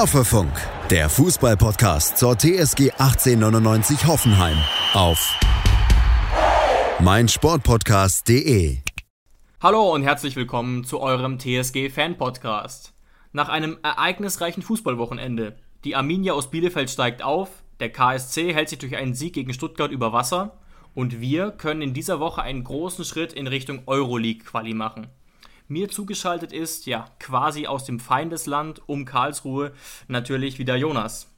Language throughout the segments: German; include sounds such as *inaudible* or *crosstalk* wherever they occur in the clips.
Hoffefunk, der Fußballpodcast zur TSG 1899 Hoffenheim auf meinsportpodcast.de. Hallo und herzlich willkommen zu eurem TSG Fan Podcast. Nach einem ereignisreichen Fußballwochenende. Die Arminia aus Bielefeld steigt auf, der KSC hält sich durch einen Sieg gegen Stuttgart über Wasser und wir können in dieser Woche einen großen Schritt in Richtung Euroleague Quali machen. Mir zugeschaltet ist, ja, quasi aus dem Feindesland um Karlsruhe natürlich wieder Jonas.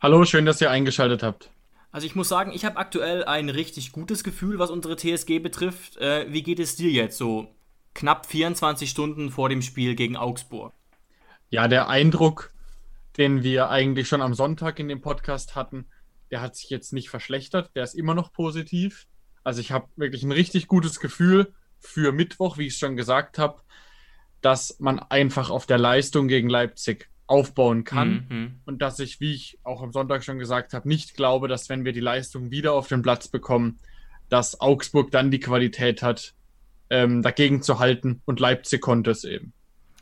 Hallo, schön, dass ihr eingeschaltet habt. Also ich muss sagen, ich habe aktuell ein richtig gutes Gefühl, was unsere TSG betrifft. Äh, wie geht es dir jetzt so knapp 24 Stunden vor dem Spiel gegen Augsburg? Ja, der Eindruck, den wir eigentlich schon am Sonntag in dem Podcast hatten, der hat sich jetzt nicht verschlechtert, der ist immer noch positiv. Also ich habe wirklich ein richtig gutes Gefühl für Mittwoch, wie ich es schon gesagt habe, dass man einfach auf der Leistung gegen Leipzig aufbauen kann mhm. und dass ich, wie ich auch am Sonntag schon gesagt habe, nicht glaube, dass wenn wir die Leistung wieder auf den Platz bekommen, dass Augsburg dann die Qualität hat, ähm, dagegen zu halten und Leipzig konnte es eben.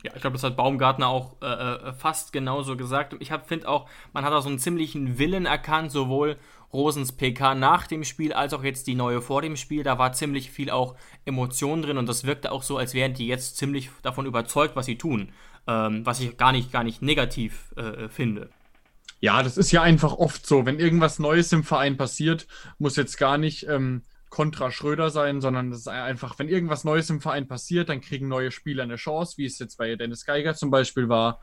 Ja, ich glaube, das hat Baumgartner auch äh, äh fast genauso gesagt. Ich finde auch, man hat da so einen ziemlichen Willen erkannt, sowohl Rosens PK nach dem Spiel als auch jetzt die neue vor dem Spiel. Da war ziemlich viel auch Emotion drin und das wirkte auch so, als wären die jetzt ziemlich davon überzeugt, was sie tun. Ähm, was ich gar nicht, gar nicht negativ äh, finde. Ja, das ist ja einfach oft so. Wenn irgendwas Neues im Verein passiert, muss jetzt gar nicht ähm, kontra Schröder sein, sondern das ist einfach, wenn irgendwas Neues im Verein passiert, dann kriegen neue Spieler eine Chance, wie es jetzt bei Dennis Geiger zum Beispiel war.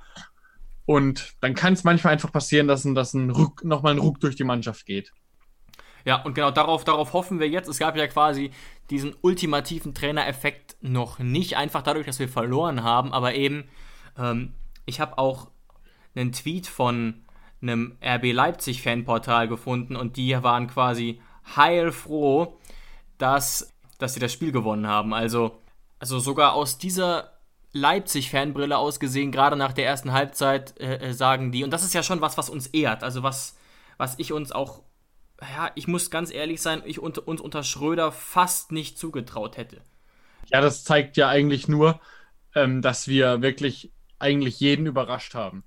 Und dann kann es manchmal einfach passieren, dass dass ein Ruck, nochmal ein Ruck durch die Mannschaft geht. Ja, und genau darauf, darauf hoffen wir jetzt. Es gab ja quasi diesen ultimativen Trainereffekt noch nicht, einfach dadurch, dass wir verloren haben, aber eben, ähm, ich habe auch einen Tweet von einem RB Leipzig Fanportal gefunden und die waren quasi heilfroh, dass, dass sie das Spiel gewonnen haben. Also, also sogar aus dieser Leipzig-Fanbrille ausgesehen, gerade nach der ersten Halbzeit, äh, äh, sagen die, und das ist ja schon was, was uns ehrt, also was, was ich uns auch, ja, ich muss ganz ehrlich sein, ich unter, uns unter Schröder fast nicht zugetraut hätte. Ja, das zeigt ja eigentlich nur, ähm, dass wir wirklich eigentlich jeden überrascht haben.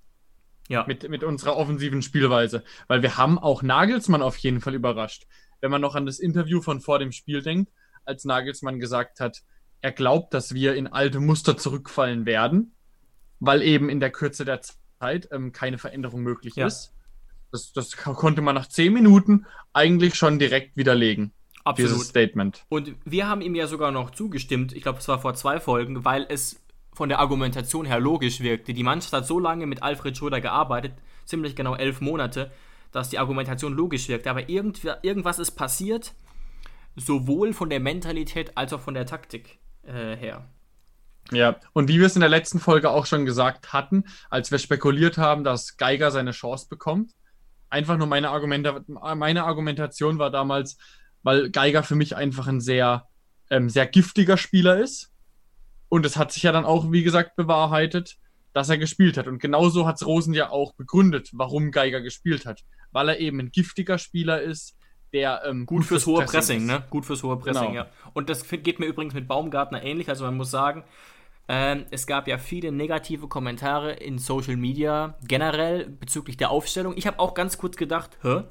Ja. Mit, mit unserer offensiven Spielweise. Weil wir haben auch Nagelsmann auf jeden Fall überrascht. Wenn man noch an das Interview von vor dem Spiel denkt, als Nagelsmann gesagt hat, er glaubt, dass wir in alte Muster zurückfallen werden, weil eben in der Kürze der Zeit ähm, keine Veränderung möglich ja. ist. Das, das konnte man nach zehn Minuten eigentlich schon direkt widerlegen. Absolut. Dieses Statement. Und wir haben ihm ja sogar noch zugestimmt, ich glaube, es war vor zwei Folgen, weil es von der Argumentation her logisch wirkte. Die Mannschaft hat so lange mit Alfred Schröder gearbeitet, ziemlich genau elf Monate, dass die Argumentation logisch wirkt. Aber irgend, irgendwas ist passiert, sowohl von der Mentalität als auch von der Taktik äh, her. Ja, und wie wir es in der letzten Folge auch schon gesagt hatten, als wir spekuliert haben, dass Geiger seine Chance bekommt, einfach nur meine, Argumente, meine Argumentation war damals, weil Geiger für mich einfach ein sehr, ähm, sehr giftiger Spieler ist. Und es hat sich ja dann auch, wie gesagt, bewahrheitet, dass er gespielt hat. Und genauso hat es Rosen ja auch begründet, warum Geiger gespielt hat weil er eben ein giftiger Spieler ist, der ähm, gut, gut, fürs, hohe Pressing, Pressing ne? Gut fürs hohe Pressing, genau. ja. Und das geht mir übrigens mit Baumgartner ähnlich. Also man muss sagen, ähm, es gab ja viele negative Kommentare in Social Media generell bezüglich der Aufstellung. Ich habe auch ganz kurz gedacht, hä?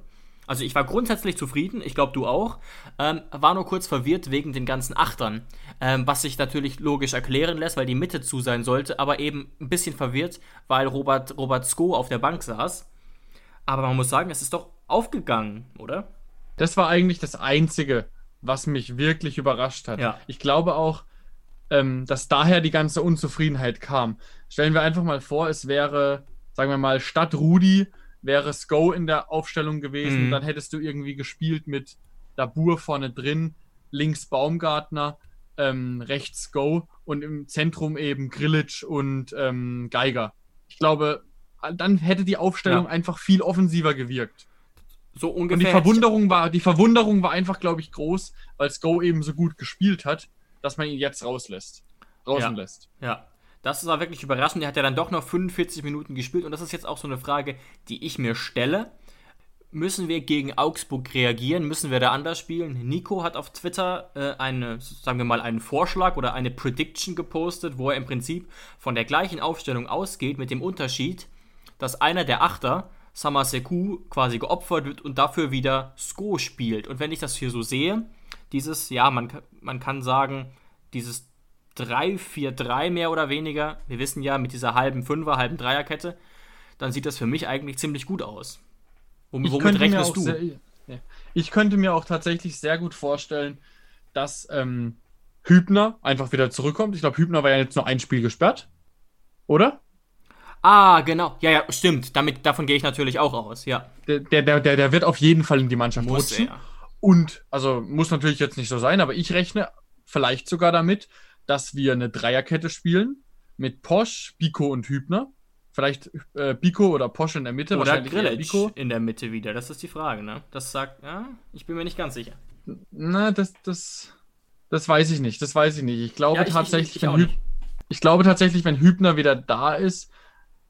Also ich war grundsätzlich zufrieden, ich glaube du auch, ähm, war nur kurz verwirrt wegen den ganzen Achtern, ähm, was sich natürlich logisch erklären lässt, weil die Mitte zu sein sollte, aber eben ein bisschen verwirrt, weil Robert, Robert Sko auf der Bank saß. Aber man muss sagen, es ist doch aufgegangen, oder? Das war eigentlich das Einzige, was mich wirklich überrascht hat. Ja. Ich glaube auch, ähm, dass daher die ganze Unzufriedenheit kam. Stellen wir einfach mal vor, es wäre, sagen wir mal, statt Rudi wäre Sko in der Aufstellung gewesen. Mhm. Dann hättest du irgendwie gespielt mit Dabur vorne drin, links Baumgartner, ähm, rechts Go und im Zentrum eben Grillitsch und ähm, Geiger. Ich glaube, dann hätte die Aufstellung ja. einfach viel offensiver gewirkt. So ungefähr. Und die Verwunderung war, die Verwunderung war einfach, glaube ich, groß, weil Sko eben so gut gespielt hat, dass man ihn jetzt rauslässt. Draußen ja. lässt. Ja. Das war wirklich überraschend. Er hat ja dann doch noch 45 Minuten gespielt und das ist jetzt auch so eine Frage, die ich mir stelle. Müssen wir gegen Augsburg reagieren? Müssen wir da anders spielen? Nico hat auf Twitter äh, eine, sagen wir mal, einen Vorschlag oder eine Prediction gepostet, wo er im Prinzip von der gleichen Aufstellung ausgeht, mit dem Unterschied, dass einer der Achter, Samaseku, quasi geopfert wird und dafür wieder Sko spielt. Und wenn ich das hier so sehe, dieses, ja, man, man kann sagen, dieses 3-4-3 mehr oder weniger, wir wissen ja, mit dieser halben Fünfer, halben Dreierkette, dann sieht das für mich eigentlich ziemlich gut aus. Wom womit rechnest du? Sehr, ja. Ich könnte mir auch tatsächlich sehr gut vorstellen, dass ähm, Hübner einfach wieder zurückkommt. Ich glaube, Hübner war ja jetzt nur ein Spiel gesperrt. Oder? Ah, genau. Ja, ja, stimmt. Damit, davon gehe ich natürlich auch aus, ja. Der, der, der, der wird auf jeden Fall in die Mannschaft muss rutschen. Er. Und, also muss natürlich jetzt nicht so sein, aber ich rechne vielleicht sogar damit, dass wir eine Dreierkette spielen mit Posch, Biko und Hübner. Vielleicht äh, Biko oder Posch in der Mitte. Oder Grillitsch in der Mitte wieder. Das ist die Frage, ne? Das sagt, ja, ich bin mir nicht ganz sicher. Na, das, das, das weiß ich nicht. Das weiß ich nicht. Ich glaube ja, ich, tatsächlich, ich, ich, wenn ich glaube tatsächlich, wenn Hübner wieder da ist,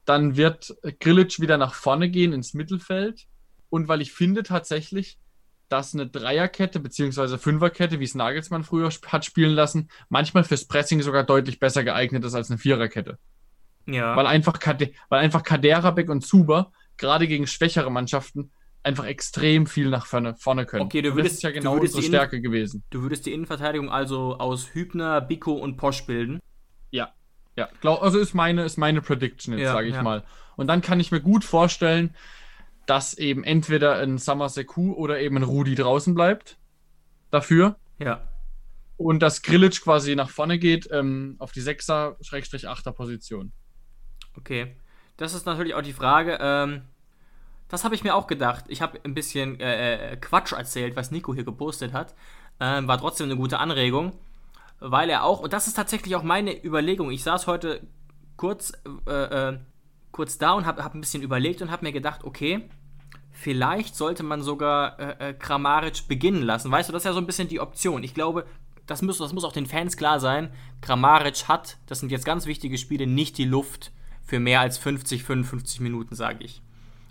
dann wird Grillitsch wieder nach vorne gehen ins Mittelfeld. Und weil ich finde tatsächlich, dass eine Dreierkette bzw. Fünferkette, wie es Nagelsmann früher hat spielen lassen, manchmal fürs Pressing sogar deutlich besser geeignet ist als eine Viererkette. Ja. Weil einfach, Kade weil einfach Kaderabek und Zuber gerade gegen schwächere Mannschaften einfach extrem viel nach vorne, vorne können. Okay, du würdest, das ist ja genau unsere Stärke gewesen. Du würdest die Innenverteidigung also aus Hübner, Biko und Posch bilden? Ja. Ja, glaub, also ist meine, ist meine Prediction jetzt, ja, sage ich ja. mal. Und dann kann ich mir gut vorstellen, dass eben entweder ein Summer Seku oder eben ein Rudi draußen bleibt. Dafür. Ja. Und dass Grillitsch quasi nach vorne geht ähm, auf die 6er-8er Position. Okay. Das ist natürlich auch die Frage. Ähm, das habe ich mir auch gedacht. Ich habe ein bisschen äh, äh, Quatsch erzählt, was Nico hier gepostet hat. Ähm, war trotzdem eine gute Anregung. Weil er auch, und das ist tatsächlich auch meine Überlegung. Ich saß heute kurz, äh, äh kurz da und habe hab ein bisschen überlegt und habe mir gedacht, okay, vielleicht sollte man sogar äh, äh, Kramaric beginnen lassen. Weißt du, das ist ja so ein bisschen die Option. Ich glaube, das muss, das muss auch den Fans klar sein. Kramaric hat, das sind jetzt ganz wichtige Spiele, nicht die Luft für mehr als 50, 55 Minuten, sage ich.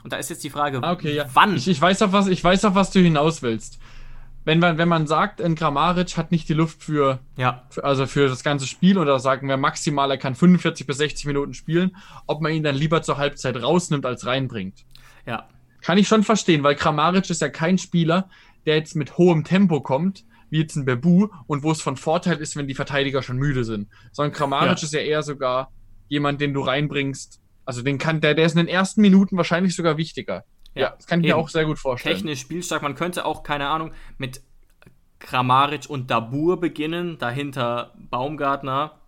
Und da ist jetzt die Frage, ah, okay, ja. wann? Ich, ich, weiß auf was, ich weiß, auf was du hinaus willst. Wenn man, wenn man sagt, ein Kramaric hat nicht die Luft für, ja. Für, also für das ganze Spiel oder sagen wir maximal, er kann 45 bis 60 Minuten spielen, ob man ihn dann lieber zur Halbzeit rausnimmt als reinbringt. Ja. Kann ich schon verstehen, weil Kramaric ist ja kein Spieler, der jetzt mit hohem Tempo kommt, wie jetzt ein Bebu, und wo es von Vorteil ist, wenn die Verteidiger schon müde sind. Sondern Kramaric ja. ist ja eher sogar jemand, den du reinbringst. Also den kann, der, der ist in den ersten Minuten wahrscheinlich sogar wichtiger. Ja, das kann ich Eben. mir auch sehr gut vorstellen. Technisch spielstark, man könnte auch, keine Ahnung, mit Kramaric und Dabur beginnen, dahinter Baumgartner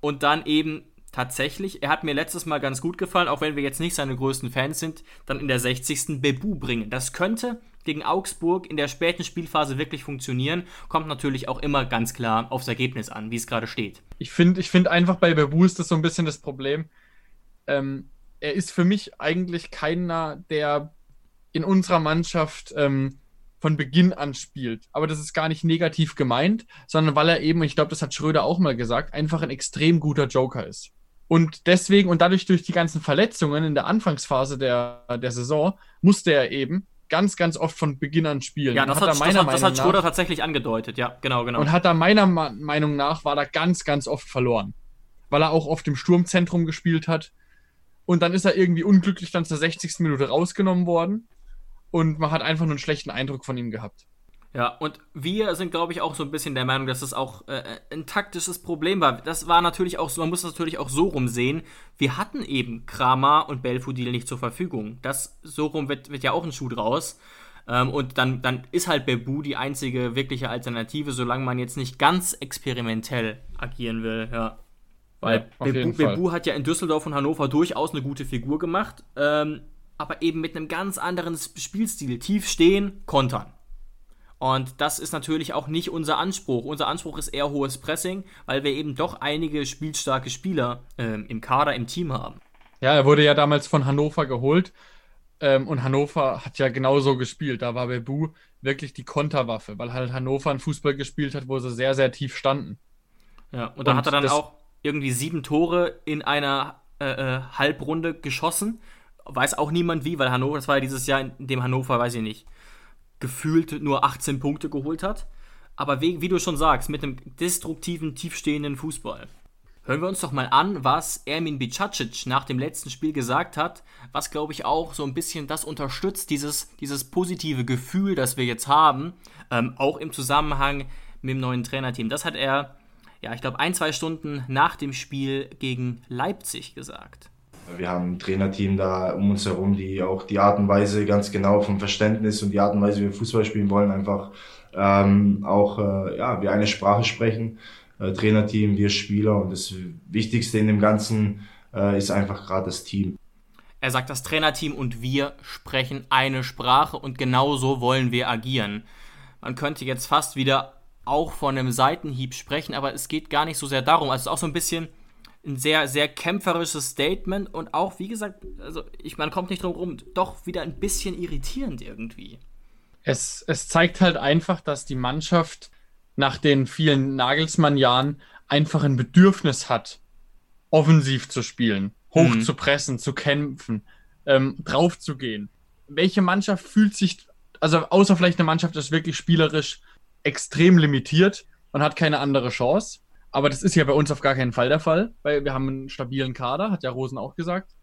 und dann eben tatsächlich, er hat mir letztes Mal ganz gut gefallen, auch wenn wir jetzt nicht seine größten Fans sind, dann in der 60. Bebu bringen. Das könnte gegen Augsburg in der späten Spielphase wirklich funktionieren. Kommt natürlich auch immer ganz klar aufs Ergebnis an, wie es gerade steht. Ich finde ich find einfach bei Bebu ist das so ein bisschen das Problem. Ähm, er ist für mich eigentlich keiner, der in unserer Mannschaft ähm, von Beginn an spielt. Aber das ist gar nicht negativ gemeint, sondern weil er eben, ich glaube, das hat Schröder auch mal gesagt, einfach ein extrem guter Joker ist. Und deswegen und dadurch durch die ganzen Verletzungen in der Anfangsphase der, der Saison musste er eben ganz, ganz oft von Beginn an spielen. Ja, das hat, hat, das hat, das hat Schröder tatsächlich angedeutet, ja, genau, genau. Und hat da meiner Meinung nach, war da ganz, ganz oft verloren. Weil er auch oft im Sturmzentrum gespielt hat. Und dann ist er irgendwie unglücklich dann zur 60. Minute rausgenommen worden. Und man hat einfach nur einen schlechten Eindruck von ihm gehabt. Ja, und wir sind, glaube ich, auch so ein bisschen der Meinung, dass es auch äh, ein taktisches Problem war. Das war natürlich auch so, man muss das natürlich auch so rumsehen. Wir hatten eben Kramer und Belfodil nicht zur Verfügung. Das so rum wird, wird ja auch ein Schuh draus. Ähm, und dann, dann ist halt Bebu die einzige wirkliche Alternative, solange man jetzt nicht ganz experimentell agieren will, ja. Weil ja, Bebu, Bebu, hat ja in Düsseldorf und Hannover durchaus eine gute Figur gemacht, ähm, aber eben mit einem ganz anderen Spielstil. Tief stehen, kontern. Und das ist natürlich auch nicht unser Anspruch. Unser Anspruch ist eher hohes Pressing, weil wir eben doch einige spielstarke Spieler ähm, im Kader, im Team haben. Ja, er wurde ja damals von Hannover geholt. Ähm, und Hannover hat ja genauso gespielt. Da war Bebu wirklich die Konterwaffe, weil halt Hannover einen Fußball gespielt hat, wo sie sehr, sehr tief standen. Ja, und da hat er dann auch irgendwie sieben Tore in einer äh, äh, Halbrunde geschossen. Weiß auch niemand wie, weil Hannover, das war ja dieses Jahr, in dem Hannover, weiß ich nicht, gefühlt nur 18 Punkte geholt hat. Aber wie, wie du schon sagst, mit einem destruktiven, tiefstehenden Fußball. Hören wir uns doch mal an, was Ermin Bicacic nach dem letzten Spiel gesagt hat, was glaube ich auch so ein bisschen das unterstützt, dieses, dieses positive Gefühl, das wir jetzt haben, ähm, auch im Zusammenhang mit dem neuen Trainerteam. Das hat er, ja, ich glaube, ein, zwei Stunden nach dem Spiel gegen Leipzig gesagt. Wir haben ein Trainerteam da um uns herum, die auch die Art und Weise ganz genau vom Verständnis und die Art und Weise, wie wir Fußball spielen wollen, einfach ähm, auch äh, ja, wir eine Sprache sprechen äh, Trainerteam, wir Spieler. Und das Wichtigste in dem Ganzen äh, ist einfach gerade das Team. Er sagt, das Trainerteam und wir sprechen eine Sprache und genau so wollen wir agieren. Man könnte jetzt fast wieder auch von einem Seitenhieb sprechen, aber es geht gar nicht so sehr darum. Also es ist auch so ein bisschen ein sehr, sehr kämpferisches Statement und auch, wie gesagt, also ich, man kommt nicht drum rum, doch wieder ein bisschen irritierend irgendwie. Es, es zeigt halt einfach, dass die Mannschaft nach den vielen Nagelsmann-Jahren einfach ein Bedürfnis hat, offensiv zu spielen, hoch mhm. zu pressen, zu kämpfen, ähm, drauf zu gehen. Welche Mannschaft fühlt sich, also außer vielleicht eine Mannschaft ist wirklich spielerisch extrem limitiert und hat keine andere Chance. Aber das ist ja bei uns auf gar keinen Fall der Fall, weil wir haben einen stabilen Kader, hat ja Rosen auch gesagt.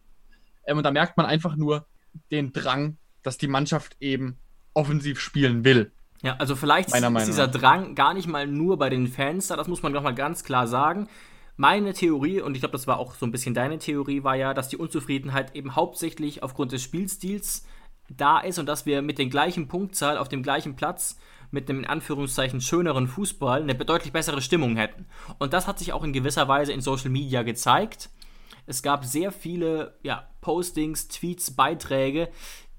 Ähm, und da merkt man einfach nur den Drang, dass die Mannschaft eben offensiv spielen will. Ja, also vielleicht ist Meinung dieser Drang gar nicht mal nur bei den Fans da, das muss man doch mal ganz klar sagen. Meine Theorie, und ich glaube, das war auch so ein bisschen deine Theorie, war ja, dass die Unzufriedenheit eben hauptsächlich aufgrund des Spielstils da ist und dass wir mit der gleichen Punktzahl auf dem gleichen Platz mit einem in Anführungszeichen schöneren Fußball eine deutlich bessere Stimmung hätten. Und das hat sich auch in gewisser Weise in Social Media gezeigt. Es gab sehr viele ja, Postings, Tweets, Beiträge,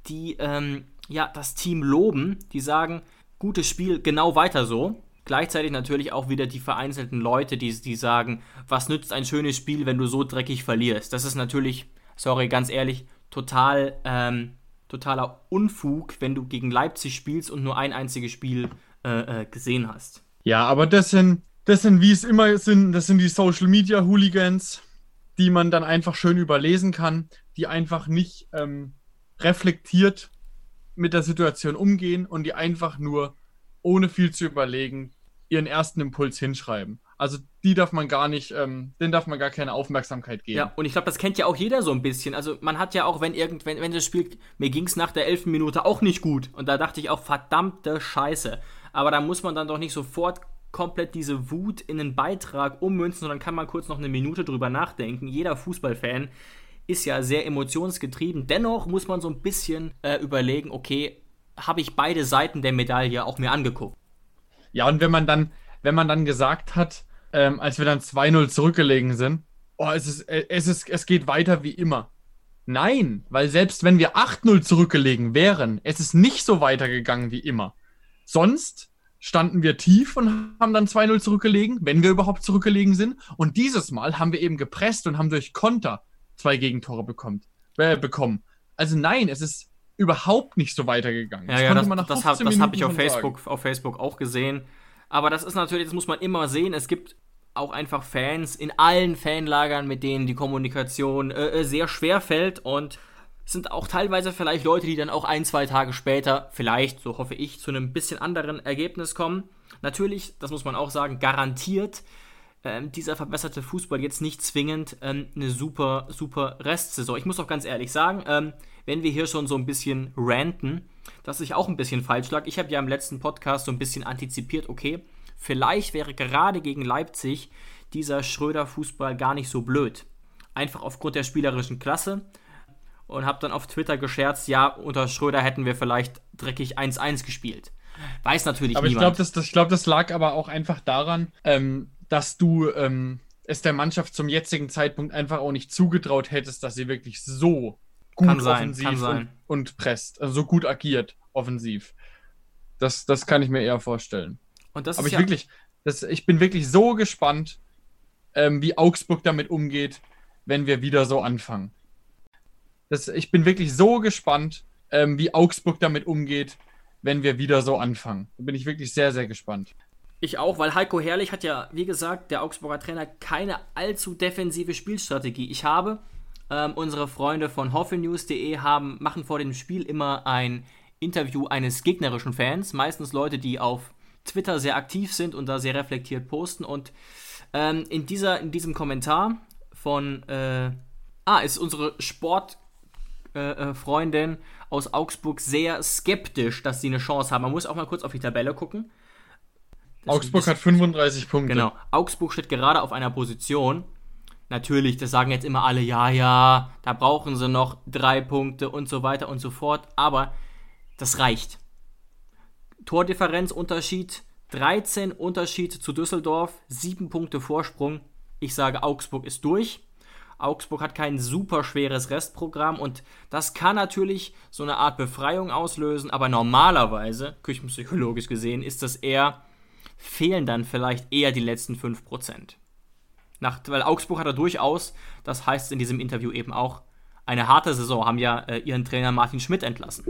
die ähm, ja, das Team loben, die sagen, gutes Spiel, genau weiter so. Gleichzeitig natürlich auch wieder die vereinzelten Leute, die, die sagen, was nützt ein schönes Spiel, wenn du so dreckig verlierst. Das ist natürlich, sorry, ganz ehrlich, total, ähm, totaler Unfug, wenn du gegen Leipzig spielst und nur ein einziges Spiel äh, äh, gesehen hast. Ja, aber das sind, das sind, wie es immer sind, das sind die Social Media Hooligans, die man dann einfach schön überlesen kann, die einfach nicht ähm, reflektiert mit der Situation umgehen und die einfach nur, ohne viel zu überlegen, ihren ersten Impuls hinschreiben. Also die darf man gar nicht, ähm, denen darf man gar keine Aufmerksamkeit geben. Ja, und ich glaube, das kennt ja auch jeder so ein bisschen. Also man hat ja auch, wenn irgend, wenn, wenn das Spiel, mir ging es nach der elften Minute auch nicht gut. Und da dachte ich auch, verdammte Scheiße. Aber da muss man dann doch nicht sofort komplett diese Wut in einen Beitrag ummünzen, sondern kann man kurz noch eine Minute drüber nachdenken. Jeder Fußballfan ist ja sehr emotionsgetrieben. Dennoch muss man so ein bisschen äh, überlegen, okay, habe ich beide Seiten der Medaille auch mir angeguckt. Ja, und wenn man dann, wenn man dann gesagt hat, ähm, als wir dann 2-0 zurückgelegen sind, oh, es ist, äh, es ist, es geht weiter wie immer. Nein, weil selbst wenn wir 8-0 zurückgelegen wären, es ist nicht so weitergegangen wie immer. Sonst standen wir tief und haben dann 2-0 zurückgelegen, wenn wir überhaupt zurückgelegen sind. Und dieses Mal haben wir eben gepresst und haben durch Konter zwei Gegentore bekommt, äh, bekommen. Also nein, es ist überhaupt nicht so weitergegangen. Ja, ja das, das habe hab ich auf Facebook, auf Facebook auch gesehen. Aber das ist natürlich, das muss man immer sehen. Es gibt auch einfach Fans in allen Fanlagern, mit denen die Kommunikation äh, äh sehr schwer fällt und es sind auch teilweise vielleicht Leute, die dann auch ein, zwei Tage später, vielleicht, so hoffe ich, zu einem bisschen anderen Ergebnis kommen. Natürlich, das muss man auch sagen, garantiert ähm, dieser verbesserte Fußball jetzt nicht zwingend ähm, eine super, super Restsaison. Ich muss auch ganz ehrlich sagen, ähm, wenn wir hier schon so ein bisschen ranten, dass ich auch ein bisschen falsch lag. Ich habe ja im letzten Podcast so ein bisschen antizipiert, okay, vielleicht wäre gerade gegen Leipzig dieser Schröder-Fußball gar nicht so blöd. Einfach aufgrund der spielerischen Klasse. Und habe dann auf Twitter gescherzt, ja, unter Schröder hätten wir vielleicht dreckig 1-1 gespielt. Weiß natürlich aber niemand. Aber ich glaube, das, das, glaub, das lag aber auch einfach daran, ähm, dass du ähm, es der Mannschaft zum jetzigen Zeitpunkt einfach auch nicht zugetraut hättest, dass sie wirklich so gut kann offensiv und, und, presst, also so gut agiert offensiv. Das, das kann ich mir eher vorstellen. Und das Aber ich ja wirklich, das, ich bin wirklich so gespannt, ähm, wie Augsburg damit umgeht, wenn wir wieder so anfangen. Das, ich bin wirklich so gespannt, ähm, wie Augsburg damit umgeht, wenn wir wieder so anfangen. Da bin ich wirklich sehr, sehr gespannt. Ich auch, weil Heiko Herrlich hat ja, wie gesagt, der Augsburger Trainer, keine allzu defensive Spielstrategie. Ich habe, ähm, unsere Freunde von hoffenews.de haben, machen vor dem Spiel immer ein Interview eines gegnerischen Fans, meistens Leute, die auf Twitter sehr aktiv sind und da sehr reflektiert posten. Und ähm, in, dieser, in diesem Kommentar von, äh, ah, ist unsere Sportfreundin äh, äh aus Augsburg sehr skeptisch, dass sie eine Chance haben. Man muss auch mal kurz auf die Tabelle gucken. Augsburg hat 35 Punkte. Genau. Augsburg steht gerade auf einer Position. Natürlich, das sagen jetzt immer alle, ja, ja, da brauchen sie noch drei Punkte und so weiter und so fort. Aber das reicht. Tordifferenzunterschied 13 Unterschied zu Düsseldorf, 7 Punkte Vorsprung. Ich sage, Augsburg ist durch. Augsburg hat kein super schweres Restprogramm und das kann natürlich so eine Art Befreiung auslösen, aber normalerweise, küchenpsychologisch gesehen, ist das eher, fehlen dann vielleicht eher die letzten 5%. Nach, weil Augsburg hat er durchaus, das heißt in diesem Interview eben auch, eine harte Saison, haben ja äh, ihren Trainer Martin Schmidt entlassen.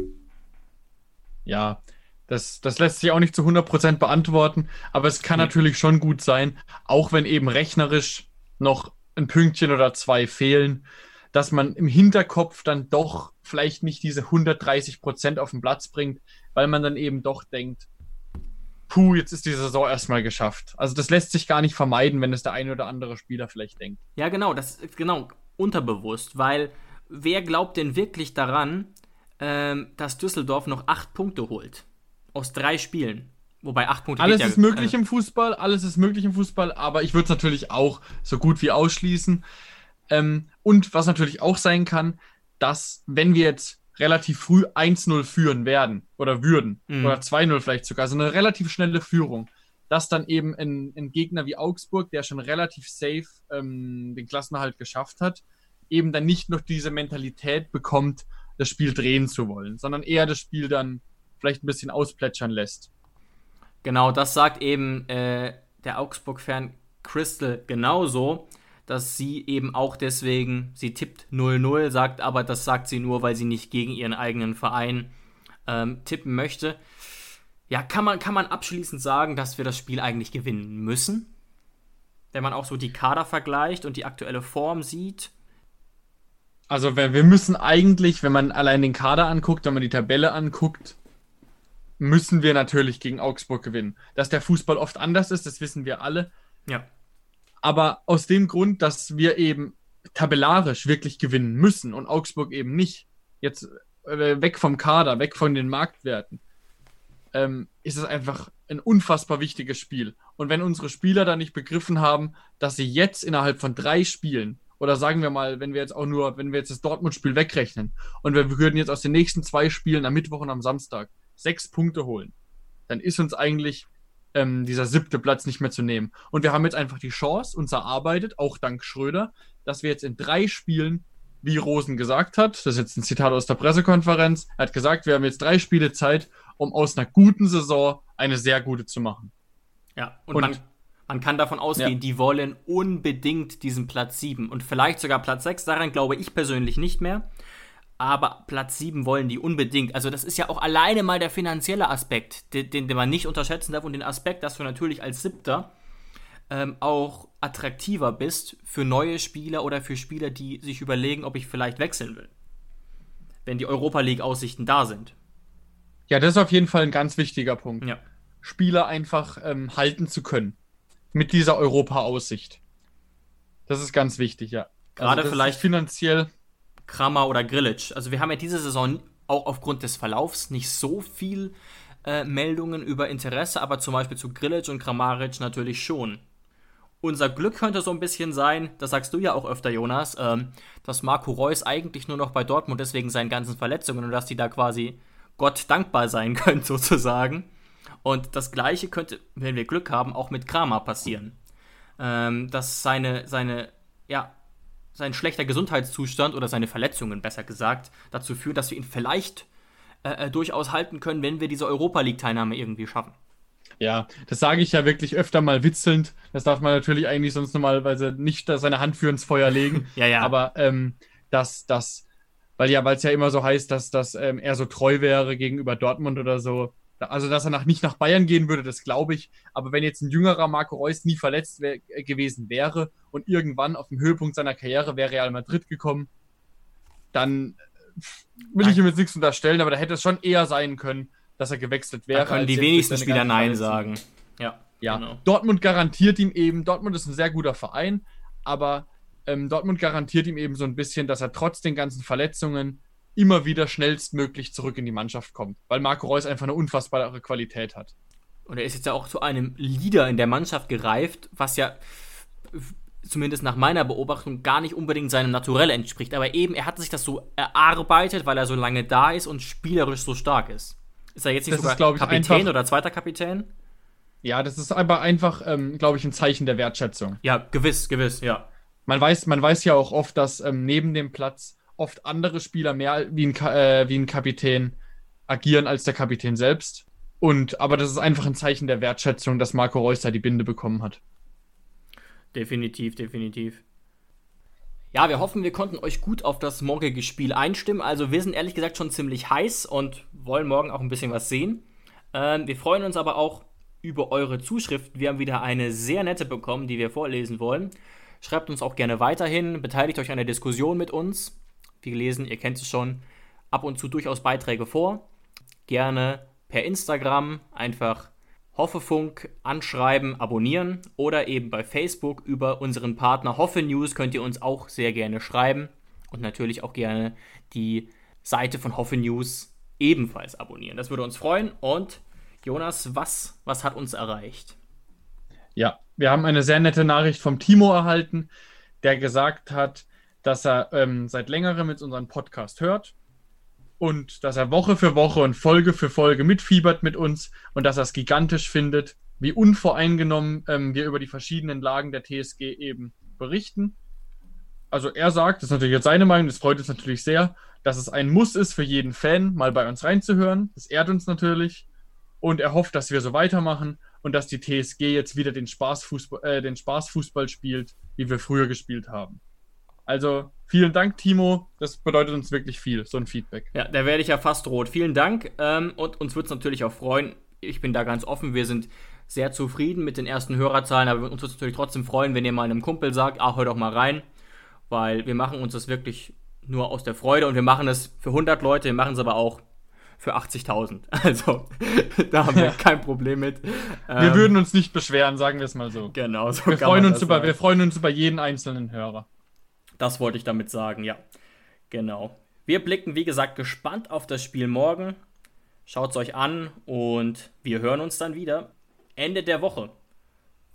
Ja, das, das lässt sich auch nicht zu 100% beantworten, aber es kann nee. natürlich schon gut sein, auch wenn eben rechnerisch noch ein Pünktchen oder zwei fehlen, dass man im Hinterkopf dann doch vielleicht nicht diese 130% auf den Platz bringt, weil man dann eben doch denkt, puh, jetzt ist die Saison erstmal geschafft. Also das lässt sich gar nicht vermeiden, wenn es der eine oder andere Spieler vielleicht denkt. Ja, genau, das ist genau unterbewusst, weil wer glaubt denn wirklich daran, ähm, dass Düsseldorf noch acht Punkte holt? aus drei Spielen. Wobei acht Punkte. Alles ist ja, möglich äh, im Fußball, alles ist möglich im Fußball, aber ich würde es natürlich auch so gut wie ausschließen. Ähm, und was natürlich auch sein kann, dass wenn wir jetzt relativ früh 1-0 führen werden oder würden, mhm. oder 2-0 vielleicht sogar, also eine relativ schnelle Führung, dass dann eben ein, ein Gegner wie Augsburg, der schon relativ safe ähm, den Klassenerhalt geschafft hat, eben dann nicht noch diese Mentalität bekommt, das Spiel drehen zu wollen, sondern eher das Spiel dann vielleicht ein bisschen ausplätschern lässt. Genau, das sagt eben äh, der Augsburg-Fan Crystal genauso, dass sie eben auch deswegen, sie tippt 0-0, sagt aber, das sagt sie nur, weil sie nicht gegen ihren eigenen Verein ähm, tippen möchte. Ja, kann man, kann man abschließend sagen, dass wir das Spiel eigentlich gewinnen müssen? Wenn man auch so die Kader vergleicht und die aktuelle Form sieht. Also wir müssen eigentlich, wenn man allein den Kader anguckt, wenn man die Tabelle anguckt, müssen wir natürlich gegen Augsburg gewinnen. Dass der Fußball oft anders ist, das wissen wir alle. Ja. Aber aus dem Grund, dass wir eben tabellarisch wirklich gewinnen müssen und Augsburg eben nicht, jetzt äh, weg vom Kader, weg von den Marktwerten, ähm, ist es einfach ein unfassbar wichtiges Spiel. Und wenn unsere Spieler da nicht begriffen haben, dass sie jetzt innerhalb von drei Spielen oder sagen wir mal, wenn wir jetzt auch nur, wenn wir jetzt das Dortmund-Spiel wegrechnen und wir würden jetzt aus den nächsten zwei Spielen am Mittwoch und am Samstag sechs Punkte holen, dann ist uns eigentlich ähm, dieser siebte Platz nicht mehr zu nehmen. Und wir haben jetzt einfach die Chance, uns erarbeitet, auch dank Schröder, dass wir jetzt in drei Spielen, wie Rosen gesagt hat, das ist jetzt ein Zitat aus der Pressekonferenz, er hat gesagt, wir haben jetzt drei Spiele Zeit, um aus einer guten Saison eine sehr gute zu machen. Ja, und, und man, man, kann davon ausgehen, ja. die wollen unbedingt diesen Platz 7 und vielleicht sogar Platz 6. Daran glaube ich persönlich nicht mehr aber Platz 7 wollen die unbedingt. Also das ist ja auch alleine mal der finanzielle Aspekt, den, den, man nicht unterschätzen darf und den Aspekt, dass du natürlich als Siebter ähm, auch attraktiver bist für neue Spieler oder für Spieler, die sich überlegen, ob ich vielleicht wechseln will. Wenn die Europa League-Aussichten da sind. Ja, das ist auf jeden Fall ein ganz wichtiger Punkt. Ja. Spieler einfach ähm, halten zu können. Mit dieser Europa-Aussicht. Das ist ganz wichtig, ja. Gerade also vielleicht finanziell Kramer oder Grillitsch. Also wir haben ja diese Saison auch aufgrund des Verlaufs nicht so viel äh, Meldungen über Interesse, aber zum Beispiel zu Grillitsch und Kramaric natürlich schon. Unser Glück könnte so ein bisschen sein, das sagst du ja auch öfter, Jonas, ähm, dass Marco Reus eigentlich nur noch bei Dortmund deswegen seinen ganzen Verletzungen und dass die da quasi Gott dankbar sein *laughs* können, sozusagen. Und das gleiche könnte, wenn wir Glück haben, auch mit Kramer passieren. Ähm, dass seine, seine ja, sein schlechter Gesundheitszustand oder seine Verletzungen besser gesagt dazu führen, dass wir ihn vielleicht äh, äh, durchaus halten können, wenn wir diese Europa League-Teilnahme irgendwie schaffen. Ja, das sage ich ja wirklich öfter mal witzelnd. Das darf man natürlich eigentlich sonst normalerweise nicht seine Hand für ins Feuer legen. *laughs* ja, ja. Aber ähm, dass das, weil ja, weil es ja immer so heißt, dass, dass ähm, er so treu wäre gegenüber Dortmund oder so, also, dass er nach, nicht nach Bayern gehen würde, das glaube ich. Aber wenn jetzt ein jüngerer Marco Reus nie verletzt wär, äh, gewesen wäre und irgendwann auf dem Höhepunkt seiner Karriere wäre Real Madrid gekommen, dann äh, will ich ihm jetzt nichts unterstellen, aber da hätte es schon eher sein können, dass er gewechselt wäre. Da können die wenigsten Spieler Nein sagen. Ja, ja. Genau. Dortmund garantiert ihm eben, Dortmund ist ein sehr guter Verein, aber ähm, Dortmund garantiert ihm eben so ein bisschen, dass er trotz den ganzen Verletzungen immer wieder schnellstmöglich zurück in die Mannschaft kommt, weil Marco Reus einfach eine unfassbare Qualität hat. Und er ist jetzt ja auch zu einem Leader in der Mannschaft gereift, was ja zumindest nach meiner Beobachtung gar nicht unbedingt seinem Naturell entspricht. Aber eben, er hat sich das so erarbeitet, weil er so lange da ist und spielerisch so stark ist. Ist er jetzt nicht das sogar ist, Kapitän oder zweiter Kapitän? Ja, das ist aber einfach, ähm, glaube ich, ein Zeichen der Wertschätzung. Ja, gewiss, gewiss, ja. Man weiß, man weiß ja auch oft, dass ähm, neben dem Platz oft andere Spieler mehr wie ein, äh, wie ein Kapitän agieren als der Kapitän selbst. Und, aber das ist einfach ein Zeichen der Wertschätzung, dass Marco Reus da die Binde bekommen hat. Definitiv, definitiv. Ja, wir hoffen, wir konnten euch gut auf das morgige Spiel einstimmen. Also wir sind ehrlich gesagt schon ziemlich heiß und wollen morgen auch ein bisschen was sehen. Ähm, wir freuen uns aber auch über eure Zuschriften. Wir haben wieder eine sehr nette bekommen, die wir vorlesen wollen. Schreibt uns auch gerne weiterhin, beteiligt euch an der Diskussion mit uns. Wie gelesen, ihr kennt es schon, ab und zu durchaus Beiträge vor. Gerne per Instagram einfach Hoffefunk anschreiben, abonnieren oder eben bei Facebook über unseren Partner Hoffe News könnt ihr uns auch sehr gerne schreiben und natürlich auch gerne die Seite von Hoffe News ebenfalls abonnieren. Das würde uns freuen und Jonas, was, was hat uns erreicht? Ja, wir haben eine sehr nette Nachricht vom Timo erhalten, der gesagt hat, dass er ähm, seit längerem mit unserem Podcast hört und dass er Woche für Woche und Folge für Folge mitfiebert mit uns und dass er es gigantisch findet, wie unvoreingenommen ähm, wir über die verschiedenen Lagen der TSG eben berichten. Also er sagt, das ist natürlich jetzt seine Meinung, das freut uns natürlich sehr, dass es ein Muss ist für jeden Fan, mal bei uns reinzuhören. Das ehrt uns natürlich. Und er hofft, dass wir so weitermachen und dass die TSG jetzt wieder den Spaßfußball, äh, den Spaßfußball spielt, wie wir früher gespielt haben. Also vielen Dank, Timo. Das bedeutet uns wirklich viel, so ein Feedback. Ja, da werde ich ja fast rot. Vielen Dank. Ähm, und uns wird es natürlich auch freuen. Ich bin da ganz offen. Wir sind sehr zufrieden mit den ersten Hörerzahlen, aber uns würde es natürlich trotzdem freuen, wenn ihr mal einem Kumpel sagt, ach, hör doch mal rein, weil wir machen uns das wirklich nur aus der Freude und wir machen es für 100 Leute, wir machen es aber auch für 80.000. *laughs* Also, *laughs* da haben wir kein Problem mit. Wir ähm, würden uns nicht beschweren, sagen wir es mal so. Genau, so wir freuen uns über, Wir freuen uns über jeden einzelnen Hörer. Das wollte ich damit sagen, ja. Genau. Wir blicken, wie gesagt, gespannt auf das Spiel morgen. Schaut es euch an und wir hören uns dann wieder Ende der Woche.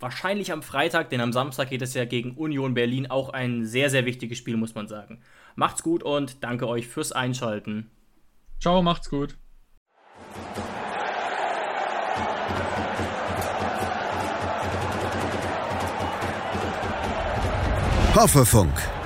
Wahrscheinlich am Freitag, denn am Samstag geht es ja gegen Union Berlin auch ein sehr, sehr wichtiges Spiel, muss man sagen. Macht's gut und danke euch fürs Einschalten. Ciao, macht's gut. Hoffefunk